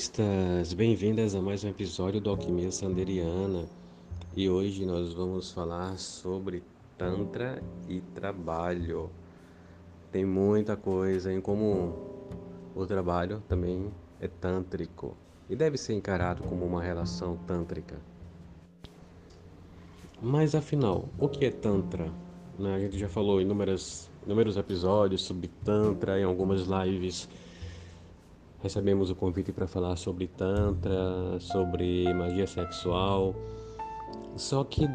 Alquimistas! Bem-vindas a mais um episódio do Alquimia Sanderiana. E hoje nós vamos falar sobre Tantra e trabalho. Tem muita coisa em comum. O trabalho também é tântrico e deve ser encarado como uma relação tântrica. Mas afinal, o que é Tantra? Né, a gente já falou em inúmeros, inúmeros episódios sobre Tantra em algumas lives recebemos o convite para falar sobre Tantra, sobre magia sexual. Só que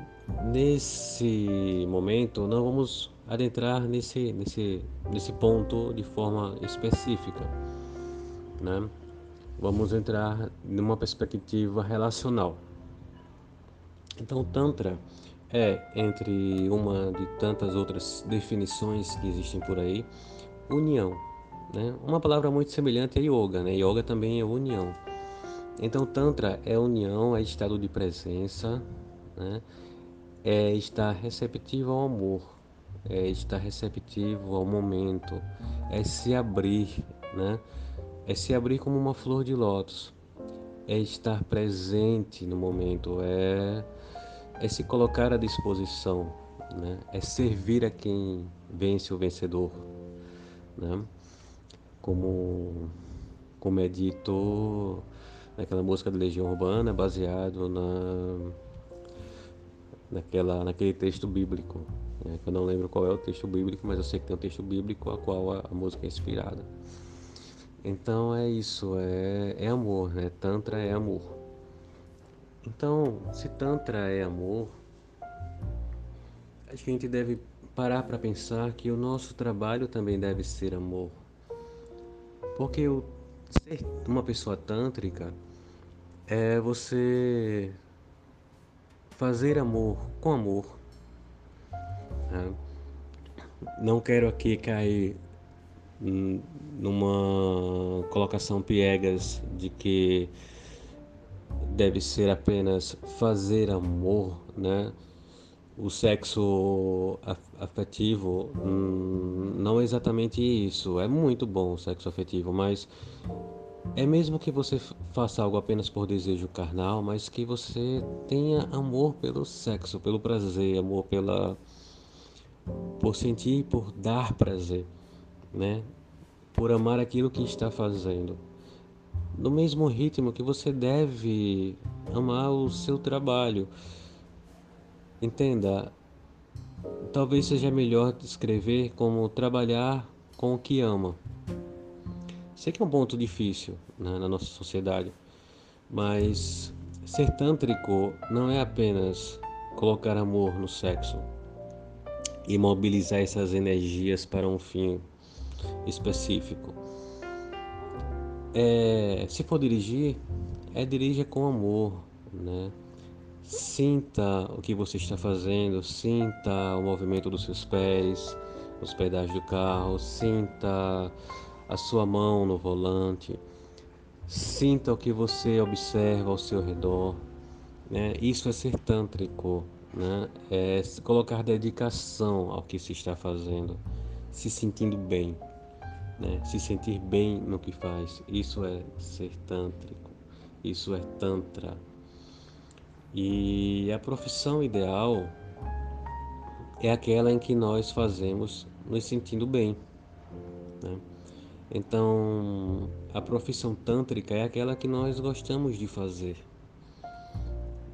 nesse momento não vamos adentrar nesse, nesse, nesse ponto de forma específica. Né? Vamos entrar numa perspectiva relacional. Então, Tantra é, entre uma de tantas outras definições que existem por aí, união né? Uma palavra muito semelhante é yoga, né? Yoga também é união. Então, Tantra é união, é estado de presença, né? é estar receptivo ao amor, é estar receptivo ao momento, é se abrir, né? é se abrir como uma flor de lótus, é estar presente no momento, é, é se colocar à disposição, né? é servir a quem vence o vencedor. Né? Como, como é dito naquela música de Legião Urbana, baseado na, naquela, naquele texto bíblico. Né? Eu não lembro qual é o texto bíblico, mas eu sei que tem um texto bíblico a qual a, a música é inspirada. Então é isso, é, é amor, né? Tantra é amor. Então, se Tantra é amor, a gente deve parar para pensar que o nosso trabalho também deve ser amor. Porque o ser uma pessoa tântrica é você fazer amor com amor. Né? Não quero aqui cair numa colocação piegas de que deve ser apenas fazer amor, né? O sexo afetivo hum, não é exatamente isso. É muito bom o sexo afetivo, mas é mesmo que você faça algo apenas por desejo carnal, mas que você tenha amor pelo sexo, pelo prazer, amor pela por sentir, por dar prazer, né? Por amar aquilo que está fazendo. No mesmo ritmo que você deve amar o seu trabalho. Entenda, talvez seja melhor descrever como trabalhar com o que ama. Sei que é um ponto difícil né, na nossa sociedade, mas ser tântrico não é apenas colocar amor no sexo e mobilizar essas energias para um fim específico. É, se for dirigir, é dirija com amor, né? Sinta o que você está fazendo, sinta o movimento dos seus pés, os pedais do carro, sinta a sua mão no volante, sinta o que você observa ao seu redor. Né? Isso é ser tântrico, né? é colocar dedicação ao que se está fazendo, se sentindo bem, né? se sentir bem no que faz. Isso é ser tântrico, isso é tantra. E a profissão ideal é aquela em que nós fazemos nos sentindo bem. Né? Então, a profissão tântrica é aquela que nós gostamos de fazer.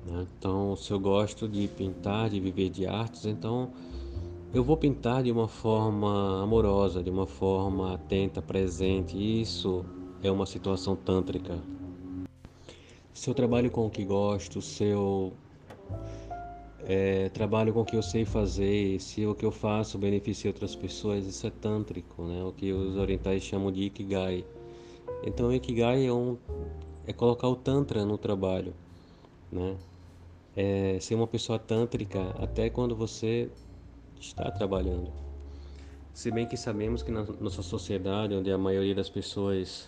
Né? Então, se eu gosto de pintar, de viver de artes, então eu vou pintar de uma forma amorosa, de uma forma atenta, presente. Isso é uma situação tântrica se eu trabalho com o que gosto, se eu é, trabalho com o que eu sei fazer, se o que eu faço beneficia outras pessoas, isso é tântrico, né? O que os orientais chamam de ikigai. Então, o ikigai é, um, é colocar o tantra no trabalho, né? É ser uma pessoa tântrica até quando você está trabalhando. Se bem que sabemos que na nossa sociedade, onde a maioria das pessoas,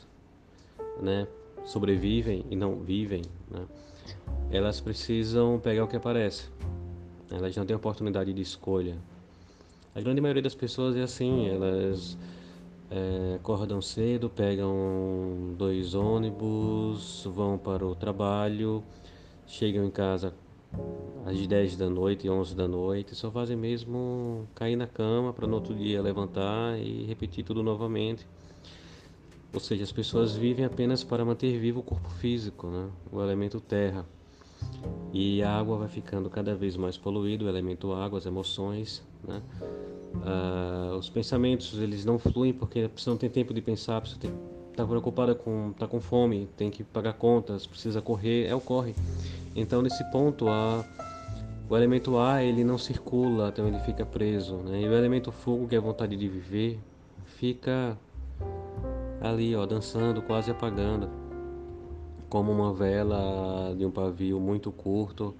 né, sobrevivem e não vivem, né, elas precisam pegar o que aparece. Elas não têm oportunidade de escolha. A grande maioria das pessoas é assim, elas é, acordam cedo, pegam dois ônibus, vão para o trabalho, chegam em casa às 10 da noite, 11 da noite, só fazem mesmo cair na cama para no outro dia levantar e repetir tudo novamente. Ou seja, as pessoas vivem apenas para manter vivo o corpo físico, né? o elemento terra. E a água vai ficando cada vez mais poluída, o elemento água, as emoções, né? Ah, os pensamentos eles não fluem porque pessoa não tem tempo de pensar, pessoa está preocupada com tá com fome, tem que pagar contas, precisa correr, é o corre. Então nesse ponto a o elemento ar ele não circula, então ele fica preso, né? E o elemento fogo, que é a vontade de viver, fica ali, ó, dançando, quase apagando como uma vela de um pavio muito curto,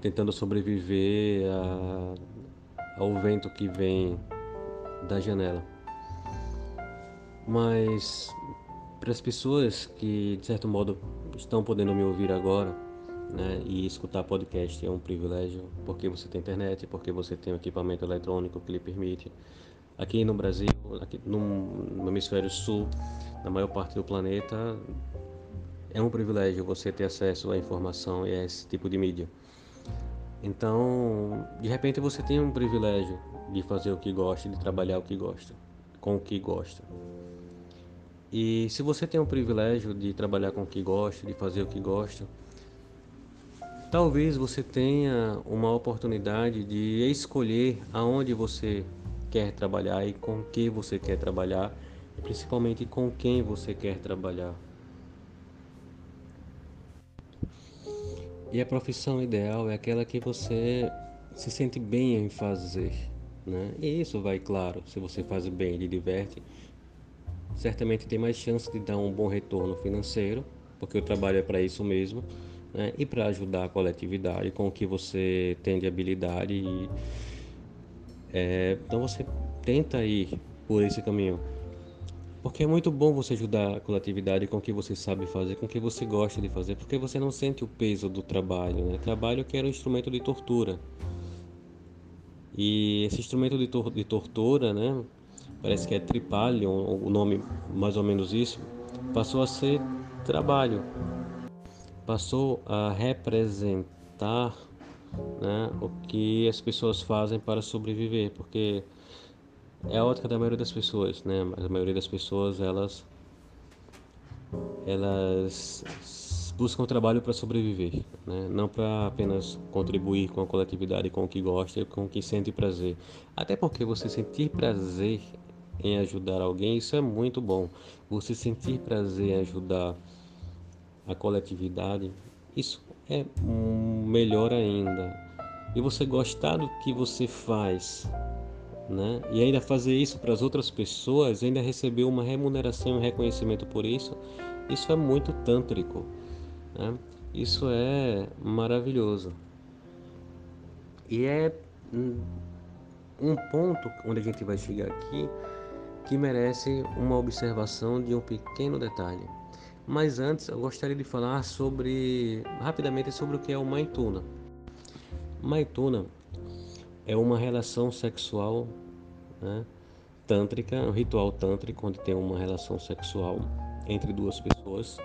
tentando sobreviver a, ao vento que vem da janela. Mas para as pessoas que de certo modo estão podendo me ouvir agora, né, e escutar podcast é um privilégio, porque você tem internet, porque você tem um equipamento eletrônico que lhe permite. Aqui no Brasil, aqui no, no hemisfério sul, na maior parte do planeta, é um privilégio você ter acesso à informação e a esse tipo de mídia. Então, de repente você tem um privilégio de fazer o que gosta, de trabalhar o que gosta, com o que gosta. E se você tem o privilégio de trabalhar com o que gosta, de fazer o que gosta, talvez você tenha uma oportunidade de escolher aonde você quer trabalhar e com que você quer trabalhar, e principalmente com quem você quer trabalhar. E a profissão ideal é aquela que você se sente bem em fazer, né? E isso vai, claro, se você faz bem e lhe diverte, certamente tem mais chance de dar um bom retorno financeiro, porque o trabalho é para isso mesmo, né? E para ajudar a coletividade com o que você tem de habilidade. E, é, então você tenta ir por esse caminho. Porque é muito bom você ajudar a coletividade com o que você sabe fazer, com o que você gosta de fazer, porque você não sente o peso do trabalho. Né? Trabalho que era um instrumento de tortura. E esse instrumento de, tor de tortura, né, parece que é Tripalion, o nome mais ou menos isso, passou a ser trabalho. Passou a representar né, o que as pessoas fazem para sobreviver, porque é a ótica da maioria das pessoas, né? Mas a maioria das pessoas elas elas buscam trabalho para sobreviver, né? não para apenas contribuir com a coletividade, com o que gosta e com o que sente prazer. Até porque você sentir prazer em ajudar alguém, isso é muito bom. Você sentir prazer em ajudar a coletividade, isso é melhor ainda. E você gostar do que você faz, né? E ainda fazer isso para as outras pessoas, ainda receber uma remuneração e um reconhecimento por isso, isso é muito tântrico, né? Isso é maravilhoso. E é um ponto onde a gente vai chegar aqui que merece uma observação de um pequeno detalhe. Mas antes eu gostaria de falar sobre rapidamente sobre o que é o Maituna. Maituna é uma relação sexual né, tântrica, um ritual tântrico onde tem uma relação sexual entre duas pessoas.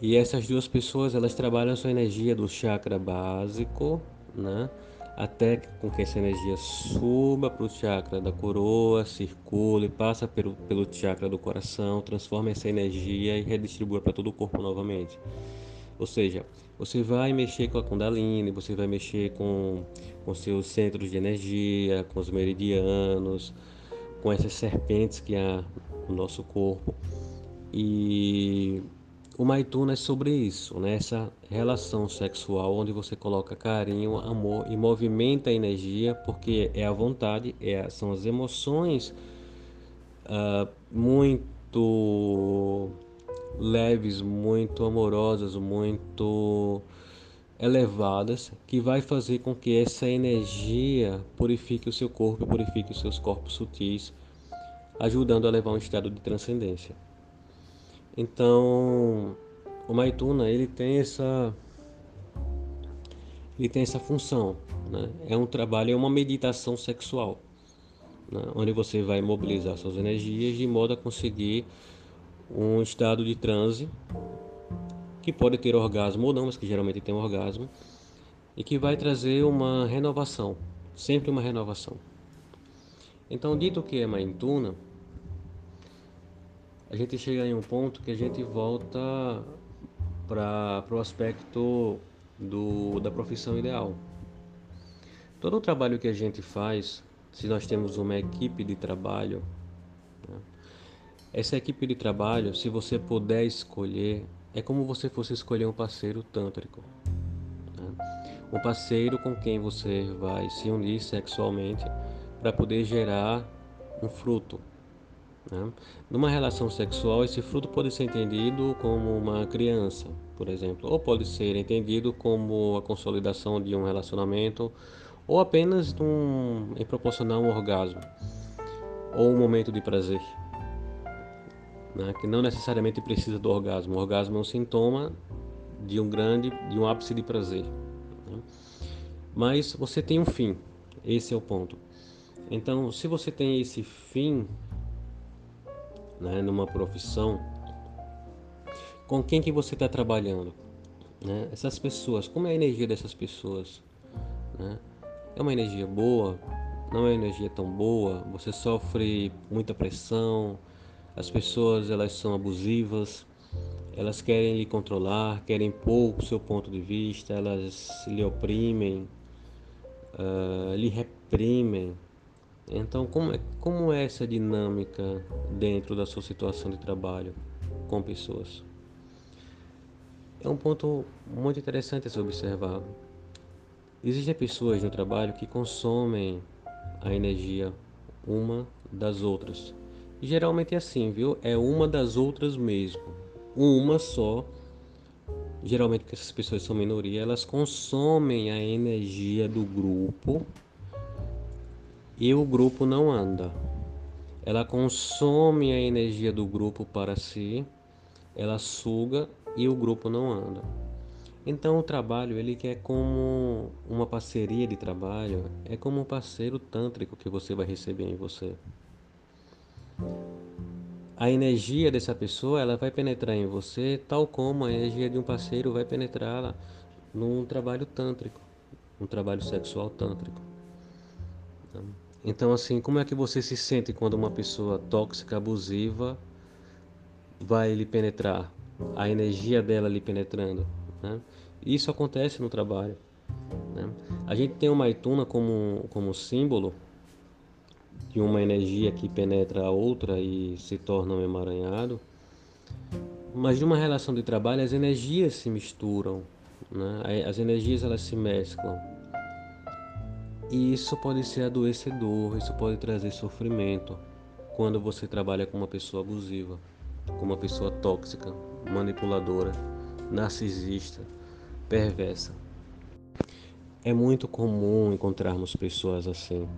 E essas duas pessoas elas trabalham a sua energia do chakra básico, né, até com que essa energia suba para o chakra da coroa, circule, passa pelo, pelo chakra do coração, transforma essa energia e redistribui para todo o corpo novamente. Ou seja, você vai mexer com a Kundalini, você vai mexer com, com seus centros de energia, com os meridianos, com essas serpentes que há no nosso corpo. E o Maituna é sobre isso, né? relação sexual onde você coloca carinho, amor e movimenta a energia, porque é a vontade, é, são as emoções uh, muito leves, muito amorosas, muito elevadas, que vai fazer com que essa energia purifique o seu corpo, purifique os seus corpos sutis, ajudando a levar um estado de transcendência. Então, o Maituna ele tem essa ele tem essa função, né? É um trabalho, é uma meditação sexual, né? onde você vai mobilizar suas energias de modo a conseguir um estado de transe que pode ter orgasmo ou não, mas que geralmente tem orgasmo e que vai trazer uma renovação, sempre uma renovação. Então, dito que é Maituna, a gente chega em um ponto que a gente volta para o aspecto do, da profissão ideal. Todo o trabalho que a gente faz, se nós temos uma equipe de trabalho, né, essa equipe de trabalho, se você puder escolher, é como você fosse escolher um parceiro tântrico. Né? Um parceiro com quem você vai se unir sexualmente para poder gerar um fruto, né? Numa relação sexual, esse fruto pode ser entendido como uma criança, por exemplo, ou pode ser entendido como a consolidação de um relacionamento, ou apenas um, em proporcionar um orgasmo, ou um momento de prazer, né? que não necessariamente precisa do orgasmo. O orgasmo é um sintoma de um grande, de um ápice de prazer. Né? Mas você tem um fim, esse é o ponto. Então, se você tem esse fim né, numa profissão, com quem que você está trabalhando? Né? Essas pessoas, como é a energia dessas pessoas? Né? É uma energia boa? Não é uma energia tão boa? Você sofre muita pressão? As pessoas elas são abusivas? Elas querem lhe controlar, querem impor o seu ponto de vista, elas lhe oprimem, uh, lhe reprimem, então, como é, como é essa dinâmica dentro da sua situação de trabalho com pessoas? É um ponto muito interessante a se observar. Existem pessoas no trabalho que consomem a energia uma das outras. Geralmente é assim, viu? É uma das outras mesmo. Uma só. Geralmente, porque essas pessoas são minoria, elas consomem a energia do grupo e o grupo não anda. Ela consome a energia do grupo para si, ela suga e o grupo não anda. Então o trabalho ele é como uma parceria de trabalho, é como um parceiro tântrico que você vai receber em você. A energia dessa pessoa ela vai penetrar em você, tal como a energia de um parceiro vai penetrá-la num trabalho tântrico, um trabalho sexual tântrico. Então, assim, como é que você se sente quando uma pessoa tóxica, abusiva, vai lhe penetrar? A energia dela lhe penetrando. Né? Isso acontece no trabalho. Né? A gente tem uma Maituna como, como símbolo de uma energia que penetra a outra e se torna um emaranhado. Mas de uma relação de trabalho, as energias se misturam, né? as energias elas se mesclam. E isso pode ser adoecedor, isso pode trazer sofrimento quando você trabalha com uma pessoa abusiva, com uma pessoa tóxica, manipuladora, narcisista, perversa. É muito comum encontrarmos pessoas assim.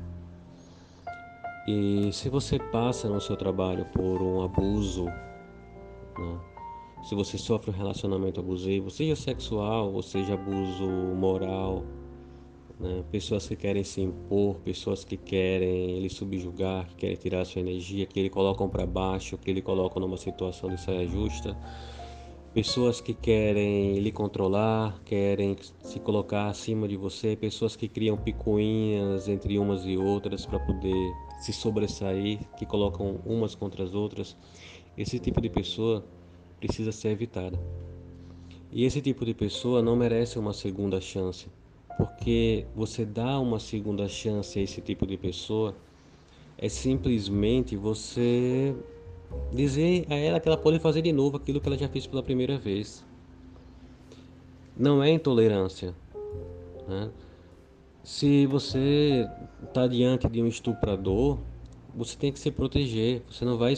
E se você passa no seu trabalho por um abuso, né? se você sofre um relacionamento abusivo, seja sexual ou seja abuso moral, né? pessoas que querem se impor, pessoas que querem ele subjugar, que querem tirar sua energia, que ele colocam para baixo, que ele colocam numa situação de saia justa, pessoas que querem lhe controlar, querem se colocar acima de você, pessoas que criam picuinhas entre umas e outras para poder se sobressair, que colocam umas contra as outras. Esse tipo de pessoa precisa ser evitada. E esse tipo de pessoa não merece uma segunda chance porque você dá uma segunda chance a esse tipo de pessoa é simplesmente você dizer a ela que ela pode fazer de novo aquilo que ela já fez pela primeira vez. Não é intolerância. Né? Se você está diante de um estuprador, você tem que se proteger. Você não vai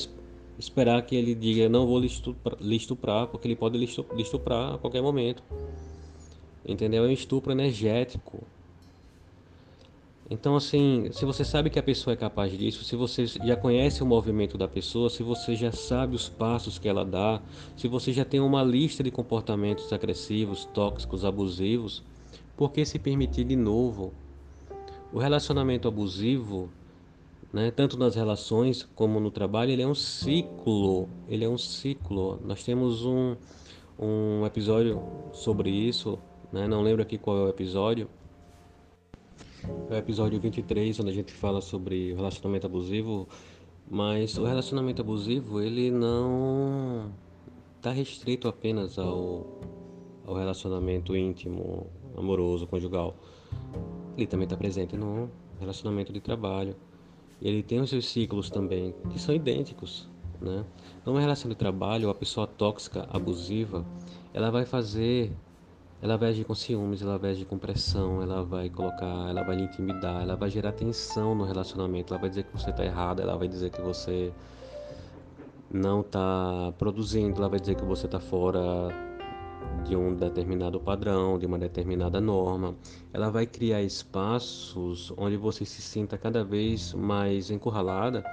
esperar que ele diga não vou lhe estuprar, lhe estuprar porque ele pode lhe estuprar a qualquer momento. Entendeu? É um estupro energético. Então, assim, se você sabe que a pessoa é capaz disso, se você já conhece o movimento da pessoa, se você já sabe os passos que ela dá, se você já tem uma lista de comportamentos agressivos, tóxicos, abusivos, por que se permitir de novo? O relacionamento abusivo, né, tanto nas relações como no trabalho, ele é um ciclo. Ele é um ciclo. Nós temos um, um episódio sobre isso, né, não lembro aqui qual é o episódio, é o episódio 23, onde a gente fala sobre relacionamento abusivo, mas o relacionamento abusivo, ele não está restrito apenas ao, ao relacionamento íntimo, amoroso, conjugal. Ele também está presente no relacionamento de trabalho. Ele tem os seus ciclos também, que são idênticos. Né? Numa relação de trabalho, a pessoa tóxica, abusiva, ela vai fazer ela vai agir com ciúmes, ela vai agir com pressão, ela vai colocar, ela vai lhe intimidar, ela vai gerar tensão no relacionamento, ela vai dizer que você está errado, ela vai dizer que você não está produzindo, ela vai dizer que você está fora de um determinado padrão, de uma determinada norma. Ela vai criar espaços onde você se sinta cada vez mais encurralada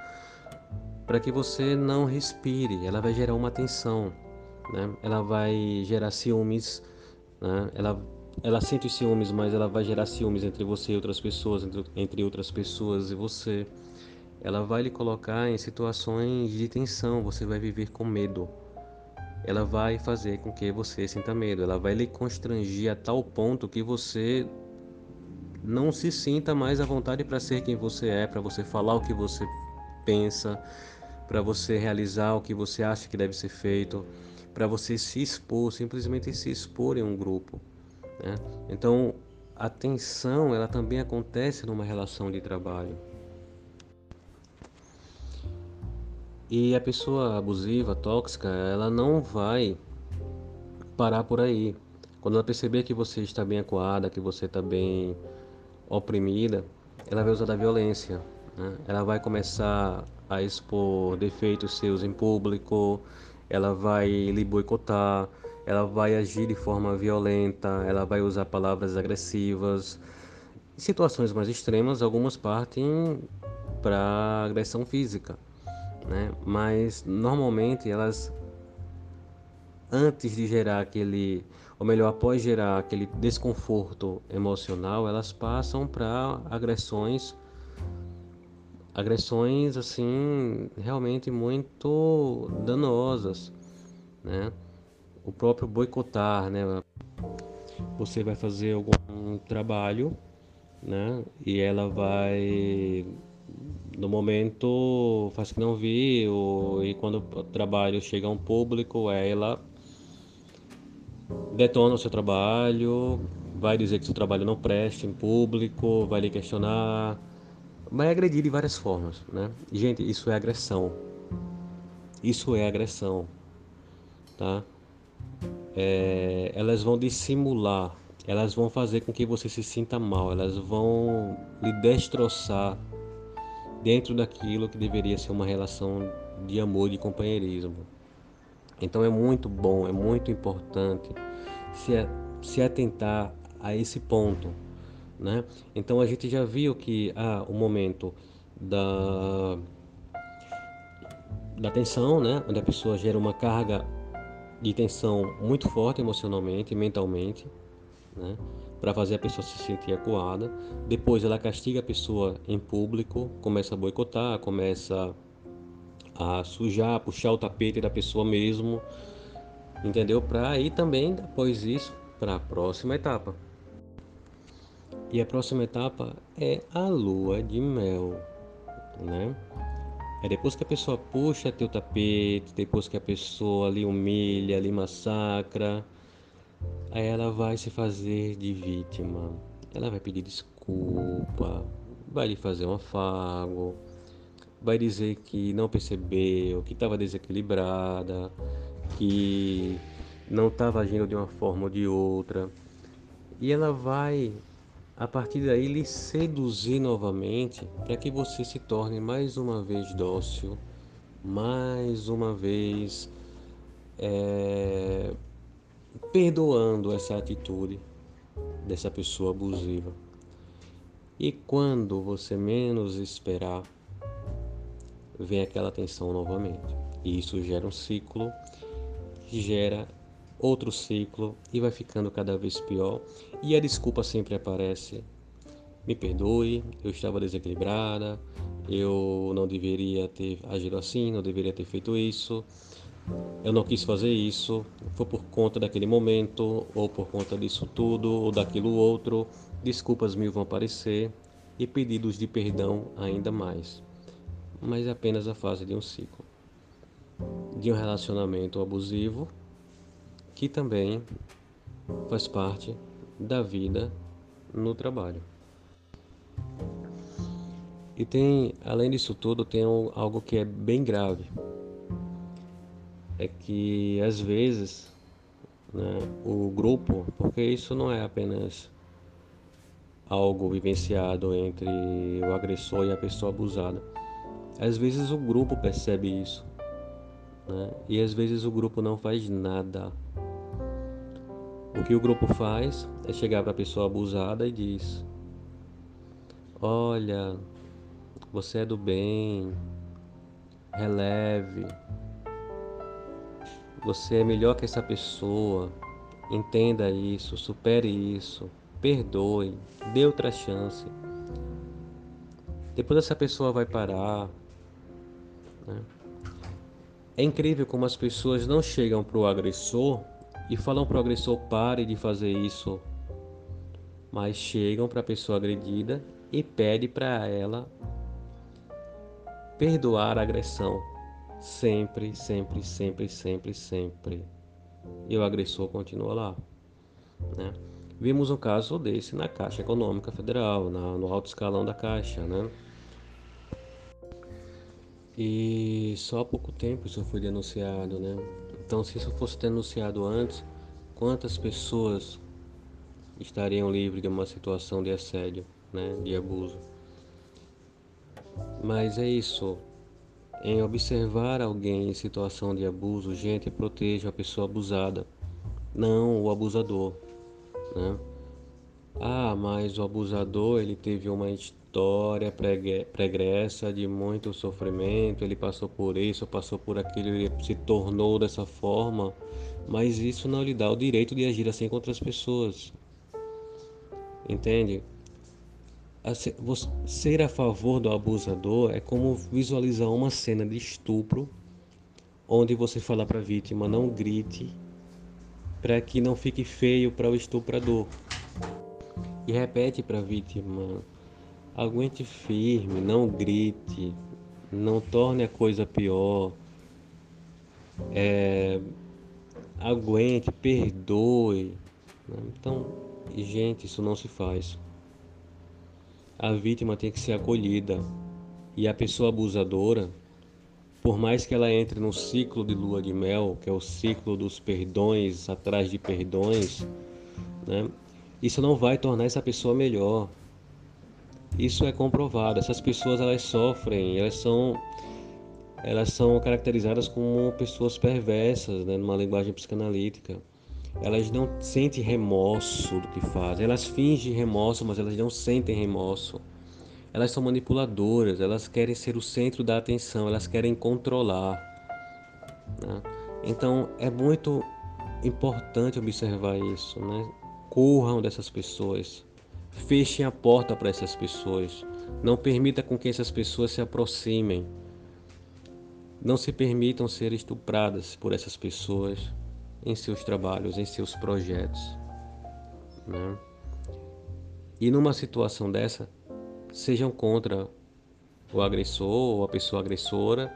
para que você não respire. Ela vai gerar uma tensão, né? Ela vai gerar ciúmes né? Ela, ela sente os ciúmes, mas ela vai gerar ciúmes entre você e outras pessoas, entre, entre outras pessoas e você. Ela vai lhe colocar em situações de tensão, você vai viver com medo. Ela vai fazer com que você sinta medo, ela vai lhe constrangir a tal ponto que você não se sinta mais à vontade para ser quem você é, para você falar o que você pensa, para você realizar o que você acha que deve ser feito para você se expor, simplesmente se expor em um grupo. Né? Então, a tensão ela também acontece numa relação de trabalho. E a pessoa abusiva, tóxica, ela não vai parar por aí. Quando ela perceber que você está bem acuada, que você está bem oprimida, ela vai usar da violência. Né? Ela vai começar a expor defeitos seus em público, ela vai lhe boicotar, ela vai agir de forma violenta, ela vai usar palavras agressivas. Em situações mais extremas, algumas partem para agressão física, né? Mas normalmente elas antes de gerar aquele, ou melhor, após gerar aquele desconforto emocional, elas passam para agressões agressões assim realmente muito danosas, né? O próprio boicotar, né? Você vai fazer algum trabalho, né? E ela vai no momento faz que não viu e quando o trabalho chega a um público, ela detona o seu trabalho, vai dizer que seu trabalho não presta em público, vai lhe questionar, Vai agredir de várias formas, né? Gente, isso é agressão. Isso é agressão, tá? É, elas vão dissimular, elas vão fazer com que você se sinta mal, elas vão lhe destroçar dentro daquilo que deveria ser uma relação de amor, de companheirismo. Então é muito bom, é muito importante se, se atentar a esse ponto, né? Então a gente já viu que há o momento da, da tensão, né? onde a pessoa gera uma carga de tensão muito forte emocionalmente mentalmente, né? para fazer a pessoa se sentir acuada. Depois ela castiga a pessoa em público, começa a boicotar, começa a sujar, puxar o tapete da pessoa mesmo, entendeu? Para ir também, depois isso, para a próxima etapa. E a próxima etapa é a lua de mel, né? É depois que a pessoa puxa teu tapete, depois que a pessoa lhe humilha, lhe massacra, aí ela vai se fazer de vítima. Ela vai pedir desculpa, vai lhe fazer um afago, vai dizer que não percebeu, que estava desequilibrada, que não estava agindo de uma forma ou de outra. E ela vai, a partir daí, lhe seduzir novamente para que você se torne mais uma vez dócil, mais uma vez é, perdoando essa atitude dessa pessoa abusiva. E quando você menos esperar, vem aquela tensão novamente. E isso gera um ciclo, gera outro ciclo e vai ficando cada vez pior. E a desculpa sempre aparece. Me perdoe, eu estava desequilibrada, eu não deveria ter agido assim, não deveria ter feito isso. Eu não quis fazer isso, foi por conta daquele momento, ou por conta disso tudo, ou daquilo outro. Desculpas mil vão aparecer e pedidos de perdão ainda mais. Mas é apenas a fase de um ciclo. De um relacionamento abusivo, que também faz parte da vida no trabalho. E tem, além disso tudo, tem algo que é bem grave, é que às vezes né, o grupo, porque isso não é apenas algo vivenciado entre o agressor e a pessoa abusada, às vezes o grupo percebe isso né, e às vezes o grupo não faz nada. O que o grupo faz é chegar para a pessoa abusada e diz: Olha, você é do bem, releve, você é melhor que essa pessoa. Entenda isso, supere isso, perdoe, dê outra chance. Depois essa pessoa vai parar. Né? É incrível como as pessoas não chegam para o agressor e falam para o agressor pare de fazer isso, mas chegam para a pessoa agredida e pede para ela perdoar a agressão. Sempre, sempre, sempre, sempre, sempre. E o agressor continua lá. Né? Vimos um caso desse na Caixa Econômica Federal, na, no alto escalão da Caixa. Né? E só há pouco tempo isso foi denunciado. Né? Então, se isso fosse denunciado antes, quantas pessoas estariam livres de uma situação de assédio, né? de abuso? Mas é isso em observar alguém em situação de abuso, gente, proteja a pessoa abusada, não o abusador, né? Ah, mas o abusador ele teve uma história pregressa de muito sofrimento, ele passou por isso, passou por aquilo, ele se tornou dessa forma, mas isso não lhe dá o direito de agir assim contra as pessoas. Entende? ser a favor do abusador é como visualizar uma cena de estupro onde você fala para a vítima não grite para que não fique feio para o estuprador e repete para a vítima aguente firme não grite não torne a coisa pior é, aguente perdoe né? então gente isso não se faz a vítima tem que ser acolhida e a pessoa abusadora, por mais que ela entre no ciclo de lua de mel, que é o ciclo dos perdões atrás de perdões, né? Isso não vai tornar essa pessoa melhor. Isso é comprovado. Essas pessoas elas sofrem, elas são elas são caracterizadas como pessoas perversas, né, numa linguagem psicanalítica. Elas não sentem remorso do que fazem. Elas fingem remorso, mas elas não sentem remorso. Elas são manipuladoras, elas querem ser o centro da atenção, elas querem controlar. Né? Então é muito importante observar isso. Né? Corram dessas pessoas, fechem a porta para essas pessoas, não permita com que essas pessoas se aproximem. Não se permitam ser estupradas por essas pessoas em seus trabalhos, em seus projetos. Né? E numa situação dessa, sejam contra o agressor ou a pessoa agressora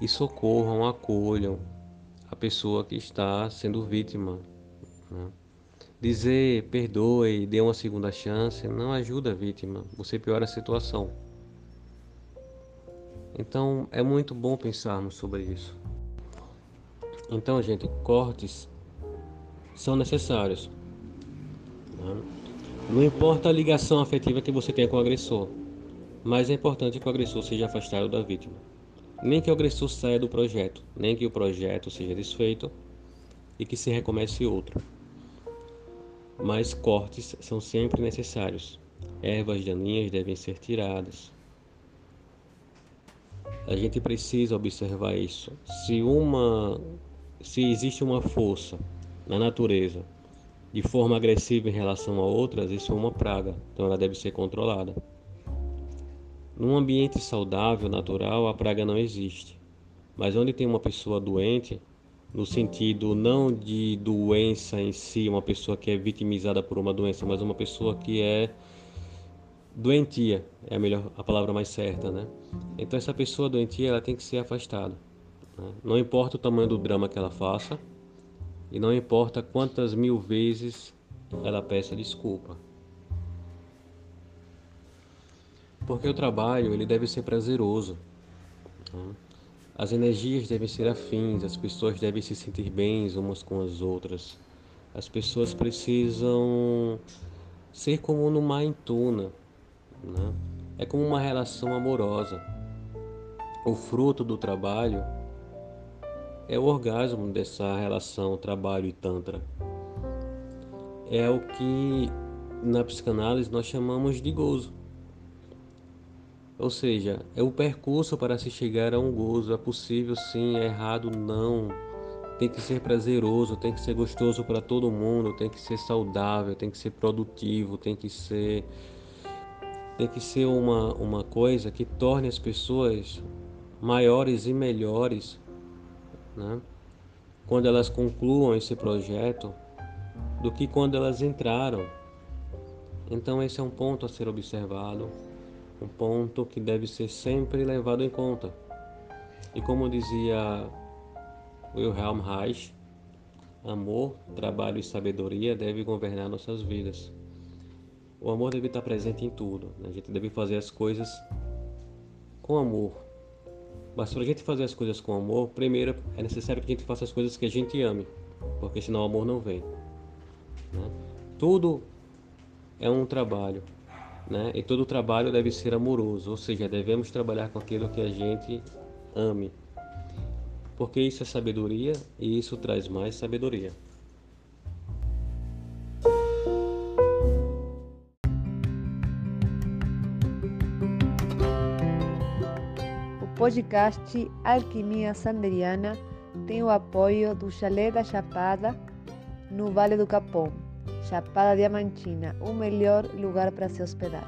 e socorram, acolham a pessoa que está sendo vítima. Né? Dizer perdoe, dê uma segunda chance não ajuda a vítima, você piora a situação. Então é muito bom pensarmos sobre isso. Então, gente, cortes são necessários. Né? Não importa a ligação afetiva que você tenha com o agressor, mas é importante que o agressor seja afastado da vítima. Nem que o agressor saia do projeto, nem que o projeto seja desfeito e que se recomece outro. Mas cortes são sempre necessários. Ervas daninhas devem ser tiradas. A gente precisa observar isso. Se uma se existe uma força na natureza de forma agressiva em relação a outras, isso é uma praga, então ela deve ser controlada. Num ambiente saudável, natural, a praga não existe. Mas onde tem uma pessoa doente, no sentido não de doença em si, uma pessoa que é vitimizada por uma doença, mas uma pessoa que é doentia, é a melhor a palavra mais certa, né? Então essa pessoa doentia, ela tem que ser afastada. Né? Não importa o tamanho do drama que ela faça, e não importa quantas mil vezes ela peça desculpa. Porque o trabalho ele deve ser prazeroso. Né? As energias devem ser afins, as pessoas devem se sentir bem umas com as outras. As pessoas precisam ser como numa entuna. Né? É como uma relação amorosa. O fruto do trabalho é o orgasmo dessa relação trabalho e tantra. É o que na psicanálise nós chamamos de gozo. Ou seja, é o percurso para se chegar a um gozo. É possível sim, é errado não. Tem que ser prazeroso, tem que ser gostoso para todo mundo, tem que ser saudável, tem que ser produtivo, tem que ser tem que ser uma, uma coisa que torne as pessoas maiores e melhores né? quando elas concluam esse projeto do que quando elas entraram. Então, esse é um ponto a ser observado, um ponto que deve ser sempre levado em conta. E como dizia Wilhelm Reich, amor, trabalho e sabedoria devem governar nossas vidas. O amor deve estar presente em tudo. Né? A gente deve fazer as coisas com amor, mas para a gente fazer as coisas com amor, primeiro é necessário que a gente faça as coisas que a gente ame, porque senão o amor não vem. Né? Tudo é um trabalho, né? e todo trabalho deve ser amoroso, ou seja, devemos trabalhar com aquilo que a gente ame, porque isso é sabedoria e isso traz mais sabedoria. podcast Alquimia Sanderiana tem o apoio do Chalé da Chapada, no Vale do Capão, Chapada Diamantina, o melhor lugar para se hospedar.